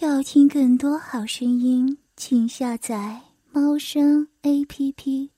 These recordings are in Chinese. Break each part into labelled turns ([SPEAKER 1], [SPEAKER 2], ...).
[SPEAKER 1] 要听更多好声音，请下载猫声 A P P。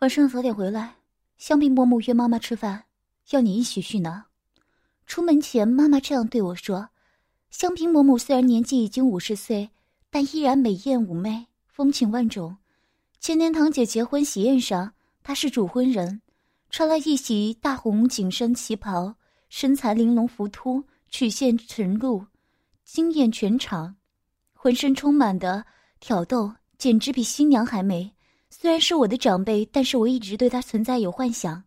[SPEAKER 2] 晚上早点回来，香槟伯母约妈妈吃饭，要你一起去呢。出门前，妈妈这样对我说：“香槟伯母虽然年纪已经五十岁，但依然美艳妩媚，风情万种。前年堂姐结婚喜宴上，她是主婚人，穿了一袭大红紧身旗袍，身材玲珑浮凸，曲线沉露。”惊艳全场，浑身充满的挑逗，简直比新娘还美。虽然是我的长辈，但是我一直对她存在有幻想。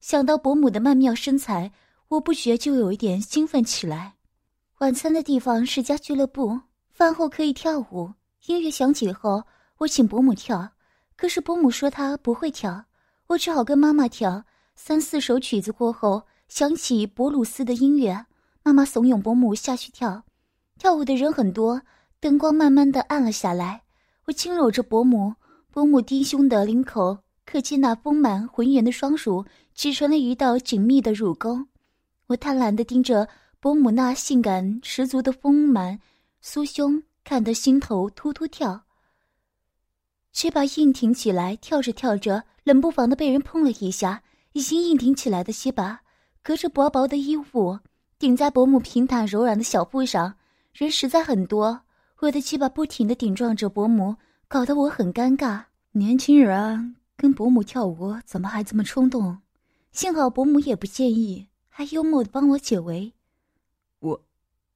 [SPEAKER 2] 想到伯母的曼妙身材，我不觉就有一点兴奋起来。晚餐的地方是家俱乐部，饭后可以跳舞。音乐响起后，我请伯母跳，可是伯母说她不会跳，我只好跟妈妈跳。三四首曲子过后，响起博鲁斯的音乐，妈妈怂恿伯母下去跳。跳舞的人很多，灯光慢慢的暗了下来。我轻搂着伯母，伯母低胸的领口，可见那丰满浑圆的双乳挤成了一道紧密的乳沟。我贪婪的盯着伯母那性感十足的丰满酥胸，看得心头突突跳。却把硬挺起来，跳着跳着，冷不防的被人碰了一下，已经硬挺起来的西巴，隔着薄薄的衣服顶在伯母平坦柔软的小腹上。人实在很多，我的鸡巴不停的顶撞着伯母，搞得我很尴尬。年轻人跟伯母跳舞，怎么还这么冲动？幸好伯母也不介意，还幽默的帮我解围。
[SPEAKER 3] 我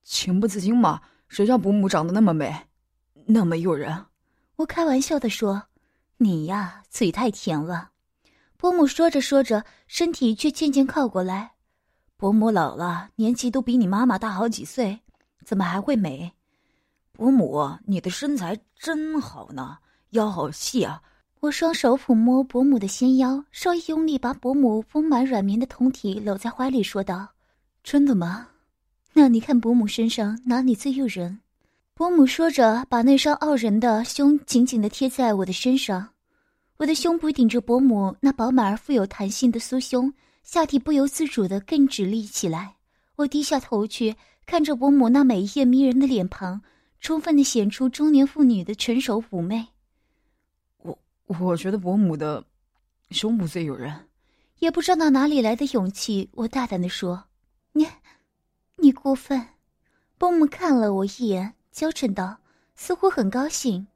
[SPEAKER 3] 情不自禁嘛，谁叫伯母长得那么美，那么诱人？
[SPEAKER 2] 我开玩笑的说：“你呀，嘴太甜了。”伯母说着说着，身体却渐渐靠过来。伯母老了，年纪都比你妈妈大好几岁。怎么还会美？
[SPEAKER 3] 伯母，你的身材真好呢，腰好细啊！
[SPEAKER 2] 我双手抚摸伯母的纤腰，稍一用力，把伯母丰满软绵的酮体搂在怀里，说道：“真的吗？那你看伯母身上哪里最诱人？”伯母说着，把那双傲人的胸紧紧的贴在我的身上，我的胸部顶着伯母那饱满而富有弹性的酥胸，下体不由自主的更直立起来。我低下头去。看着伯母那美艳迷人的脸庞，充分的显出中年妇女的成熟妩媚。
[SPEAKER 3] 我我觉得伯母的胸部最诱人，
[SPEAKER 2] 也不知道哪里来的勇气，我大胆的说：“你，你过分。”伯母看了我一眼，娇嗔道，似乎很高兴。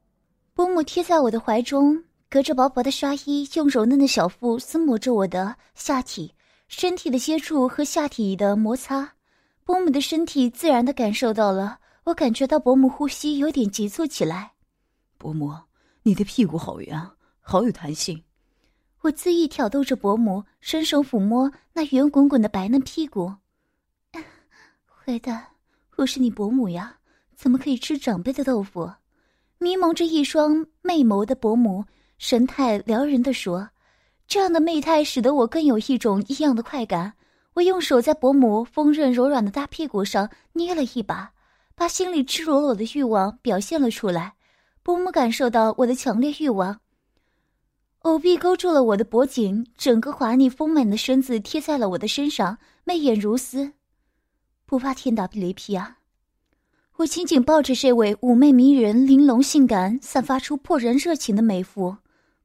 [SPEAKER 2] 伯母贴在我的怀中，隔着薄薄的纱衣，用柔嫩的小腹撕磨着我的下体，身体的接触和下体的摩擦。伯母的身体自然的感受到了，我感觉到伯母呼吸有点急促起来。
[SPEAKER 3] 伯母，你的屁股好圆，好有弹性。
[SPEAKER 2] 我恣意挑逗着伯母，伸手抚摸那圆滚滚的白嫩屁股。坏蛋，我是你伯母呀，怎么可以吃长辈的豆腐？迷蒙着一双媚眸的伯母，神态撩人的说：“这样的媚态使得我更有一种异样的快感。”我用手在伯母丰润柔软的大屁股上捏了一把，把心里赤裸裸的欲望表现了出来。伯母感受到我的强烈欲望，藕臂勾住了我的脖颈，整个华丽丰满的身子贴在了我的身上，媚眼如丝。不怕天打雷劈啊！我紧紧抱着这位妩媚迷人、玲珑性感、散发出破人热情的美妇。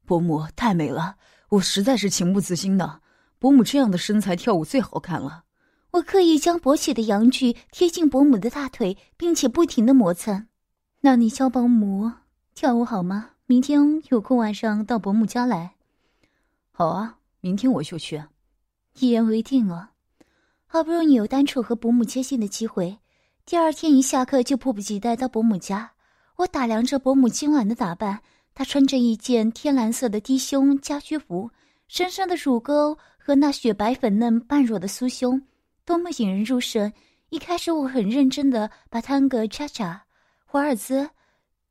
[SPEAKER 3] 伯母太美了，我实在是情不自禁的。伯母这样的身材跳舞最好看了。
[SPEAKER 2] 我刻意将勃起的阳具贴近伯母的大腿，并且不停的摩擦。那你教伯母跳舞好吗？明天有空晚上到伯母家来。
[SPEAKER 3] 好啊，明天我就去。
[SPEAKER 2] 一言为定了。好不容易有单处和伯母接近的机会，第二天一下课就迫不及待到伯母家。我打量着伯母今晚的打扮，她穿着一件天蓝色的低胸家居服，身上的乳沟。和那雪白粉嫩半裸的酥胸，多么引人入胜！一开始我很认真的把探戈、恰恰、华尔兹、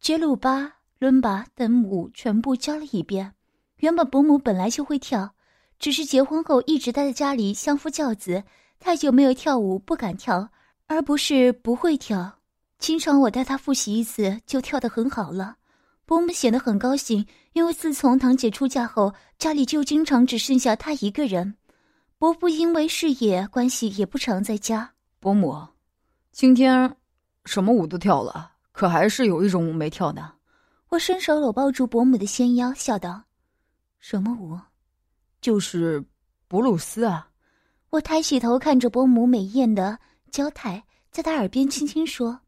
[SPEAKER 2] 杰鲁巴、伦巴等舞全部教了一遍。原本伯母本来就会跳，只是结婚后一直待在家里相夫教子，太久没有跳舞，不敢跳，而不是不会跳。经常我带她复习一次，就跳得很好了。伯母显得很高兴，因为自从堂姐出嫁后，家里就经常只剩下她一个人。伯父因为事业关系也不常在家。
[SPEAKER 3] 伯母，今天什么舞都跳了，可还是有一种舞没跳呢。
[SPEAKER 2] 我伸手搂抱住伯母的纤腰，笑道：“什么舞？
[SPEAKER 3] 就是布鲁斯啊。”
[SPEAKER 2] 我抬起头看着伯母美艳的娇态，在她耳边轻轻说：“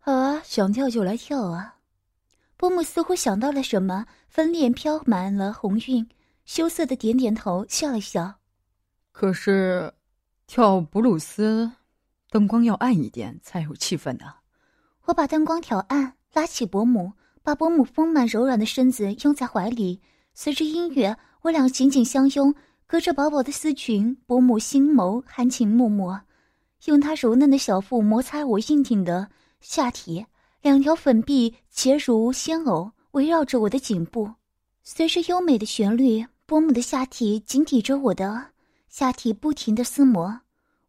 [SPEAKER 3] 好啊，想跳就来跳啊。”
[SPEAKER 2] 伯母似乎想到了什么，粉脸飘满了红晕，羞涩的点点头，笑了笑。
[SPEAKER 3] 可是，跳布鲁斯，灯光要暗一点才有气氛呢。
[SPEAKER 2] 我把灯光调暗，拉起伯母，把伯母丰满柔软的身子拥在怀里。随着音乐，我俩紧紧相拥，隔着薄薄的丝裙，伯母星眸含情脉脉，用她柔嫩的小腹摩擦我硬挺的下体。两条粉臂结如仙藕，围绕着我的颈部。随着优美的旋律，伯母的下体紧抵着我的下体，不停的撕磨。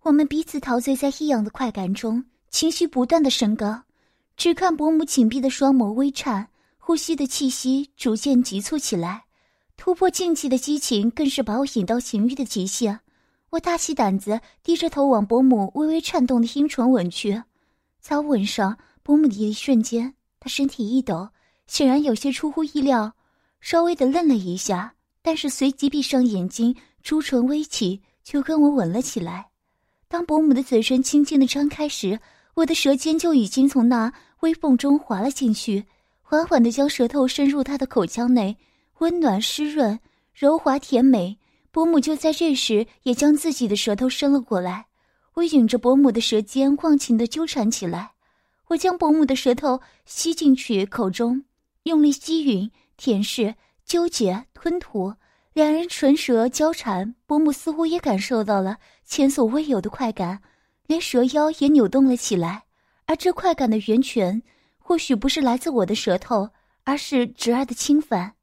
[SPEAKER 2] 我们彼此陶醉在异样的快感中，情绪不断的升高。只看伯母紧闭的双眸微颤，呼吸的气息逐渐急促起来。突破禁忌的激情，更是把我引到情欲的极限。我大起胆子，低着头往伯母微微颤动的阴唇吻去，在吻上。伯母的一瞬间，他身体一抖，显然有些出乎意料，稍微的愣了一下，但是随即闭上眼睛，朱唇微起，就跟我吻了起来。当伯母的嘴唇轻轻的张开时，我的舌尖就已经从那微缝中滑了进去，缓缓的将舌头伸入她的口腔内，温暖湿润，柔滑甜美。伯母就在这时，也将自己的舌头伸了过来，我引着伯母的舌尖，忘情的纠缠起来。我将伯母的舌头吸进去口中，用力吸吮、舔舐、纠结、吞吐，两人唇舌交缠。伯母似乎也感受到了前所未有的快感，连蛇腰也扭动了起来。而这快感的源泉，或许不是来自我的舌头，而是侄儿的侵犯。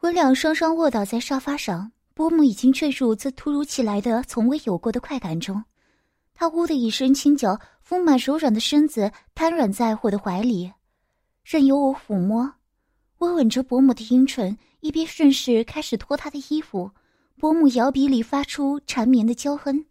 [SPEAKER 2] 我俩双双卧倒在沙发上，伯母已经坠入这突如其来的、从未有过的快感中。他呜的一声轻叫。丰满柔软的身子瘫软在我的怀里，任由我抚摸。我吻着伯母的阴唇，一边顺势开始脱她的衣服。伯母摇鼻里发出缠绵的娇哼。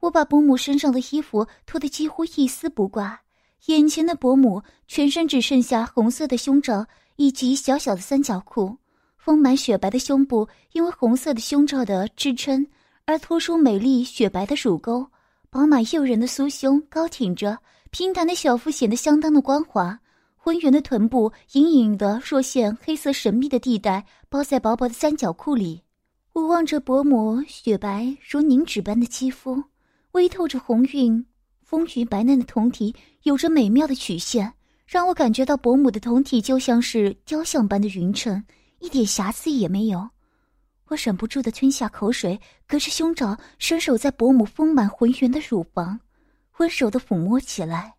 [SPEAKER 2] 我把伯母身上的衣服脱得几乎一丝不挂。眼前的伯母全身只剩下红色的胸罩以及小小的三角裤，丰满雪白的胸部因为红色的胸罩的支撑而突出美丽雪白的乳沟。饱满诱人的酥胸高挺着，平坦的小腹显得相当的光滑，浑圆的臀部隐隐的若现黑色神秘的地带，包在薄薄的三角裤里。我望着伯母雪白如凝脂般的肌肤，微透着红晕，丰腴白嫩的酮体有着美妙的曲线，让我感觉到伯母的酮体就像是雕像般的匀称，一点瑕疵也没有。我忍不住的吞下口水，隔着胸罩，伸手在伯母丰满浑圆的乳房，温柔的抚摸起来。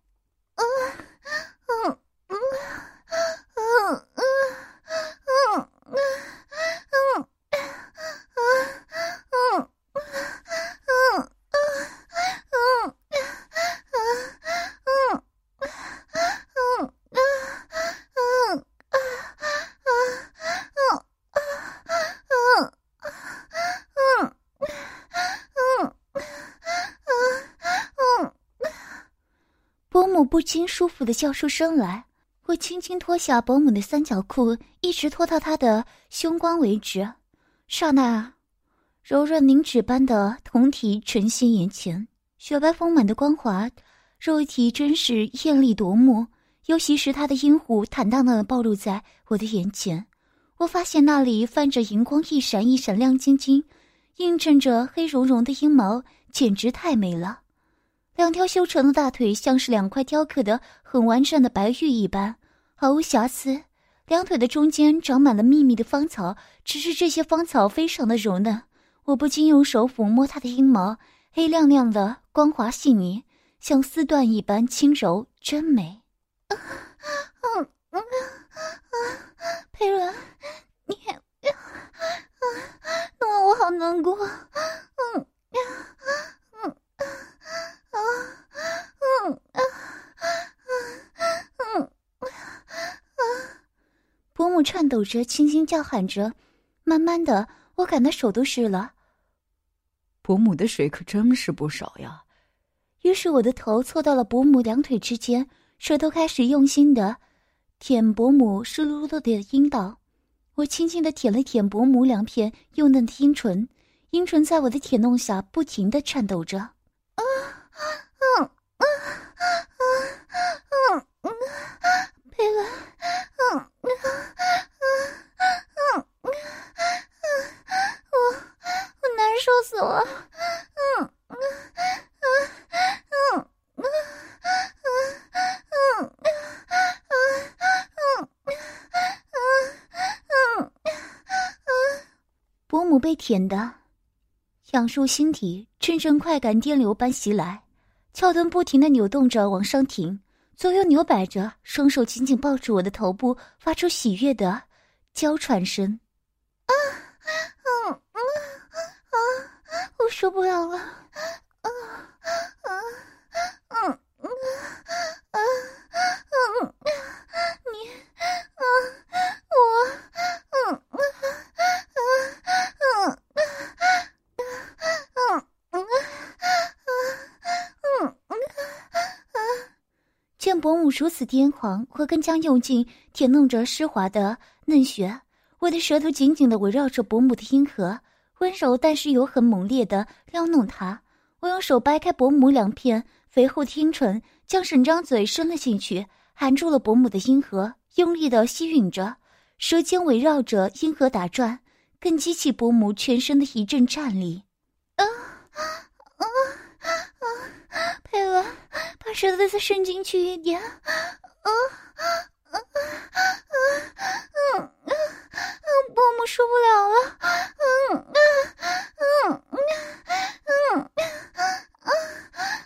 [SPEAKER 2] 舒服的叫出声来，我轻轻脱下伯母的三角裤，一直脱到她的胸光为止。刹那，柔润凝脂般的酮体呈现眼前，雪白丰满的光滑肉体真是艳丽夺目。尤其是她的阴户坦荡荡的暴露在我的眼前，我发现那里泛着银光，一闪一闪，亮晶晶，映衬着黑茸茸的阴毛，简直太美了。两条修长的大腿像是两块雕刻的很完善的白玉一般，毫无瑕疵。两腿的中间长满了密密的芳草，只是这些芳草非常的柔嫩。我不禁用手抚摸它的阴毛，黑亮亮的，光滑细腻，像丝缎一般轻柔，真美。嗯嗯嗯嗯，佩伦，你，嗯，弄得我好难过。嗯嗯嗯。啊，嗯啊，嗯嗯啊！伯母颤抖着，轻轻叫喊着。慢慢的，我感到手都湿了。
[SPEAKER 3] 伯母的水可真是不少呀，
[SPEAKER 2] 于是我的头凑到了伯母两腿之间，舌头开始用心的舔伯母湿漉漉的阴道。我轻轻的舔了舔伯母两片幼嫩的阴唇，阴唇在我的舔弄下不停的颤抖着。啊，嗯，嗯，嗯，嗯，佩伦，嗯，嗯，嗯，嗯，我，我难受死了，嗯，嗯，嗯，嗯，嗯，嗯，嗯。伯母被舔的，痒入心体，阵阵快感电流般袭来，翘臀不停的扭动着往上挺，左右扭摆着，双手紧紧抱住我的头部，发出喜悦的娇喘声。啊，嗯嗯，我受不了了，啊啊嗯嗯啊嗯，你啊我嗯嗯啊。见伯母如此癫狂，我更将用劲舔弄着湿滑的嫩穴，我的舌头紧紧的围绕着伯母的阴核，温柔但是又很猛烈的撩弄他。我用手掰开伯母两片肥厚的阴唇，将整张嘴伸了进去，含住了伯母的阴核，用力的吸吮着，舌尖围绕着阴核打转。更激起伯母全身的一阵颤栗，啊啊啊！佩恩，把舌头再伸进去一点，啊啊啊啊啊啊啊啊，伯母受不了了。嗯嗯嗯嗯嗯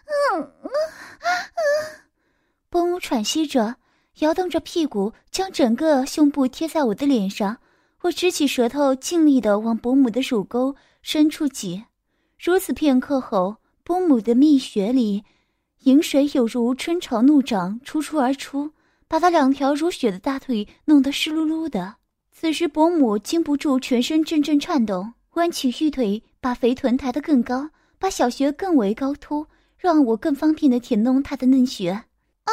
[SPEAKER 2] 嗯嗯嗯，伯母喘息着，摇动着屁股，将整个胸部贴在我的脸上。我直起舌头，尽力的往伯母的乳沟深处挤。如此片刻后，伯母的蜜穴里，饮水有如春潮怒涨，出出而出。把她两条如雪的大腿弄得湿漉漉的。此时，伯母禁不住全身阵阵颤动，弯起玉腿，把肥臀抬得更高，把小穴更为高凸，让我更方便的舔弄她的嫩穴。啊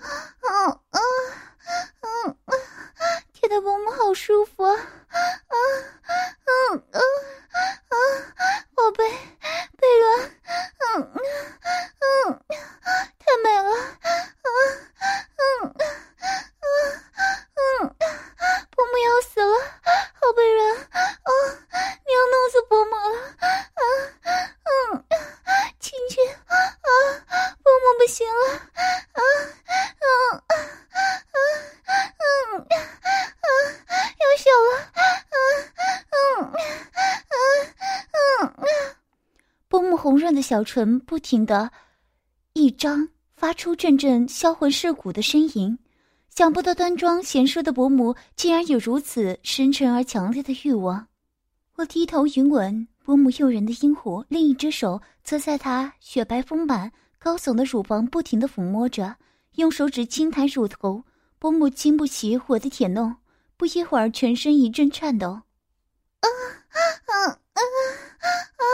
[SPEAKER 2] 啊啊啊啊！舔的伯母好舒服啊！啊，啊啊啊，宝贝，贝伦，嗯嗯嗯，太美了，啊嗯嗯嗯，伯母要死了，好被人，啊，你要弄死伯母了，啊嗯，亲亲，啊，伯母不行了，啊嗯啊啊嗯。要小了，嗯嗯嗯嗯，波木红润的小唇不停的一张，发出阵阵销魂蚀骨的呻吟。想不到端庄贤淑的伯母竟然有如此深沉而强烈的欲望。我低头云吻伯母诱人的阴湖，另一只手则在她雪白丰满、高耸的乳房不停的抚摸着，用手指轻弹乳头。伯母经不起我的舔弄。不一会儿，全身一阵颤抖。啊啊啊啊啊啊！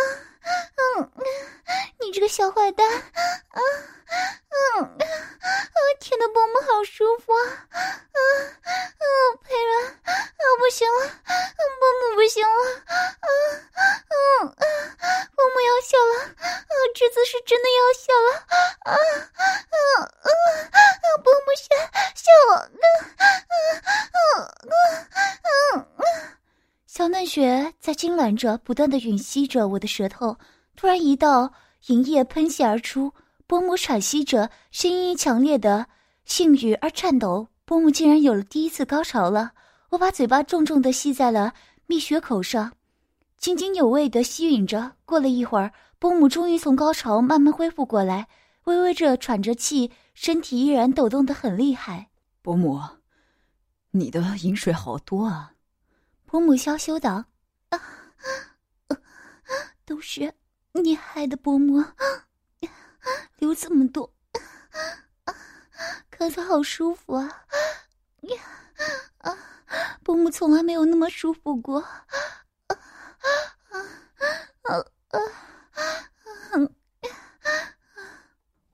[SPEAKER 2] 你这个小坏蛋！啊嗯啊！舔的伯母好舒服啊！啊啊！佩伦，啊不行了，伯母不行了！啊嗯啊！伯母要笑了，啊这次是真的要笑了！啊啊啊啊！伯母笑笑了！啊啊啊啊！小嫩雪在痉挛着，不断的吮吸着我的舌头。突然，一道银液喷泻而出，伯母喘息着，声音强烈的性欲而颤抖。伯母竟然有了第一次高潮了。我把嘴巴重重的吸在了蜜穴口上，津津有味的吸吮着。过了一会儿，伯母终于从高潮慢慢恢复过来，微微着喘着气，身体依然抖动的很厉害。
[SPEAKER 3] 伯母，你的饮水好多啊！
[SPEAKER 2] 伯母娇羞道：“啊，都是。”你害的伯母流这么多，可是好舒服啊！伯母从来没有那么舒服过。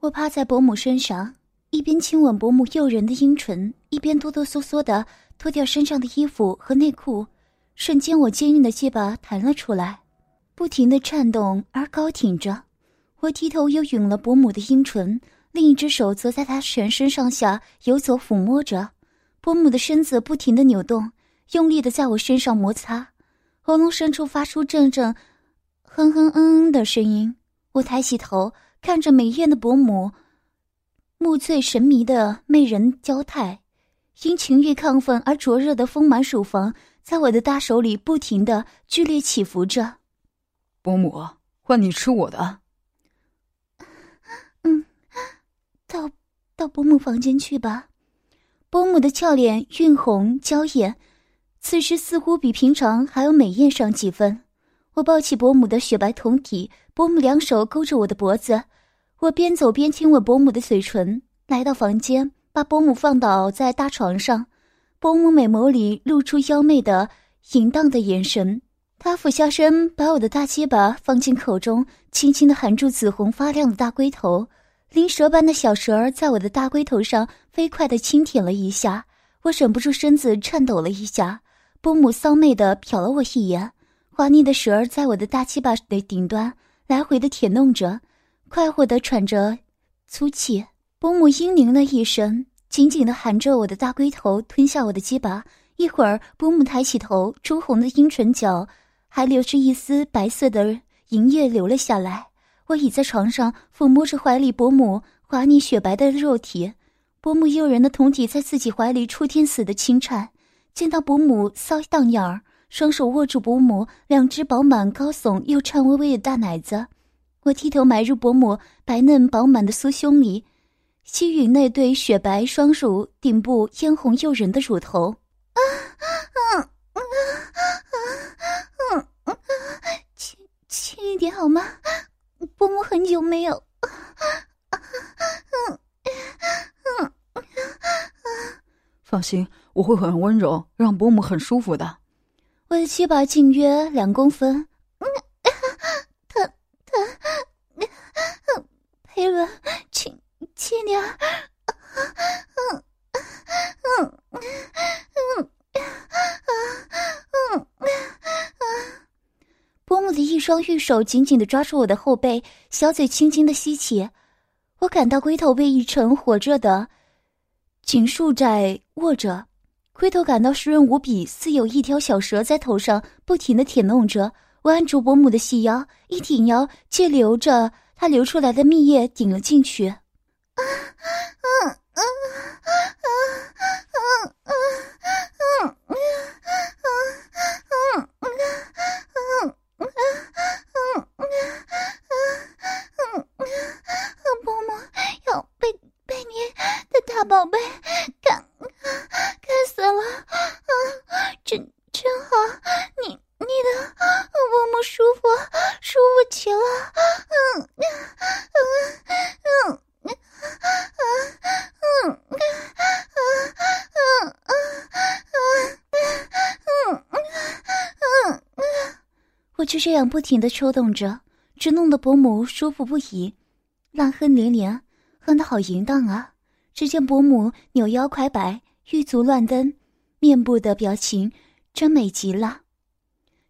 [SPEAKER 2] 我趴在伯母身上，一边亲吻伯母诱人的阴唇，一边哆哆嗦嗦的脱掉身上的衣服和内裤。瞬间，我坚硬的鸡巴弹了出来，不停的颤动而高挺着。我低头又吮了伯母的阴唇，另一只手则在她全身上下游走抚摸着。伯母的身子不停的扭动，用力的在我身上摩擦，喉咙深处发出阵阵哼哼嗯嗯的声音。我抬起头，看着美艳的伯母，目醉神迷的媚人娇态，因情欲亢奋而灼热的丰满乳房。在我的大手里不停的剧烈起伏着，
[SPEAKER 3] 伯母，换你吃我的。
[SPEAKER 2] 嗯，到到伯母房间去吧。伯母的俏脸晕红娇艳，此时似乎比平常还要美艳上几分。我抱起伯母的雪白胴体，伯母两手勾着我的脖子，我边走边亲吻伯母的嘴唇。来到房间，把伯母放倒在大床上。伯母美眸里露出妖媚的、淫荡的眼神，她俯下身，把我的大鸡巴放进口中，轻轻的含住紫红发亮的大龟头，灵蛇般的小蛇儿在我的大龟头上飞快的轻舔了一下，我忍不住身子颤抖了一下。伯母骚媚的瞟了我一眼，滑腻的蛇儿在我的大鸡巴的顶端来回的舔弄着，快活的喘着粗气。伯母嘤咛了一声。紧紧的含着我的大龟头，吞下我的鸡巴。一会儿，伯母抬起头，朱红的阴唇角还流着一丝白色的银液流了下来。我倚在床上，抚摸着怀里伯母滑腻雪白的肉体。伯母诱人的胴体在自己怀里触天似的轻颤。见到伯母骚荡样儿，双手握住伯母两只饱满高耸又颤巍巍的大奶子，我低头埋入伯母白嫩饱满的酥胸里。吸吮那对雪白双乳顶部嫣红诱人的乳头，轻轻一点好吗？伯母很久没有，
[SPEAKER 3] 放心，我会很温柔，让伯母很舒服的。
[SPEAKER 2] 我的鸡巴近约两公分，嗯，疼疼，佩伦，请。轻点儿，嗯嗯嗯嗯嗯嗯伯母的一双玉手紧紧的抓住我的后背，小嘴轻轻的吸起，我感到龟头被一层火热的紧束在握着，龟头感到湿润无比，似有一条小蛇在头上不停的舔弄着。我按住伯母的细腰，一挺腰，借流着她流出来的蜜液顶了进去。啊，嗯嗯嗯嗯嗯嗯嗯嗯嗯嗯嗯嗯嗯伯母要被被你的大宝贝干干死了，啊，真真好，你你的伯母舒服舒服极了，嗯嗯嗯。就这样不停的抽动着，只弄得伯母舒服不已，浪哼连连，哼得好淫荡啊！只见伯母扭腰快摆，玉足乱蹬，面部的表情真美极了，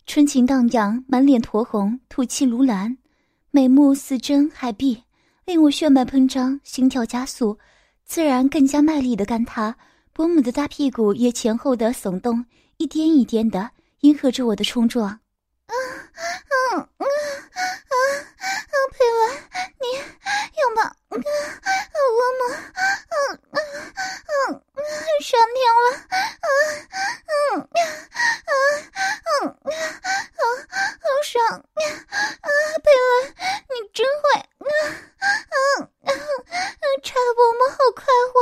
[SPEAKER 2] 春情荡漾，满脸酡红，吐气如兰，美目似真海碧。令我血脉喷张，心跳加速，自然更加卖力的干他。伯母的大屁股也前后的耸动，一颠一颠的，迎合着我的冲撞。啊啊啊啊！佩伦，你拥抱我吗？啊啊啊啊！上天了！啊啊啊啊啊啊！好爽！啊佩伦，你真会啊啊啊啊！拆了我吗？好快活！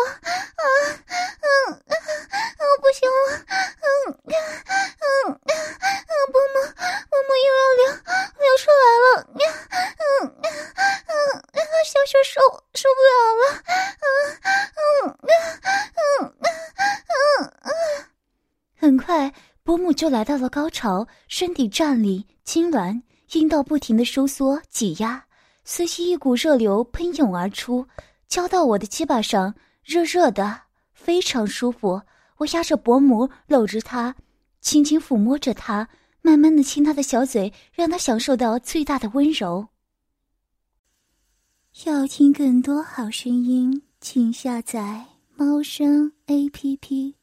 [SPEAKER 2] 伯母就来到了高潮，身体站立痉挛，阴道不停的收缩挤压。随即一股热流喷涌而出，浇到我的鸡巴上，热热的，非常舒服。我压着伯母，搂着她，轻轻抚摸着她，慢慢的亲她的小嘴，让她享受到最大的温柔。
[SPEAKER 1] 要听更多好声音，请下载猫声 A P P。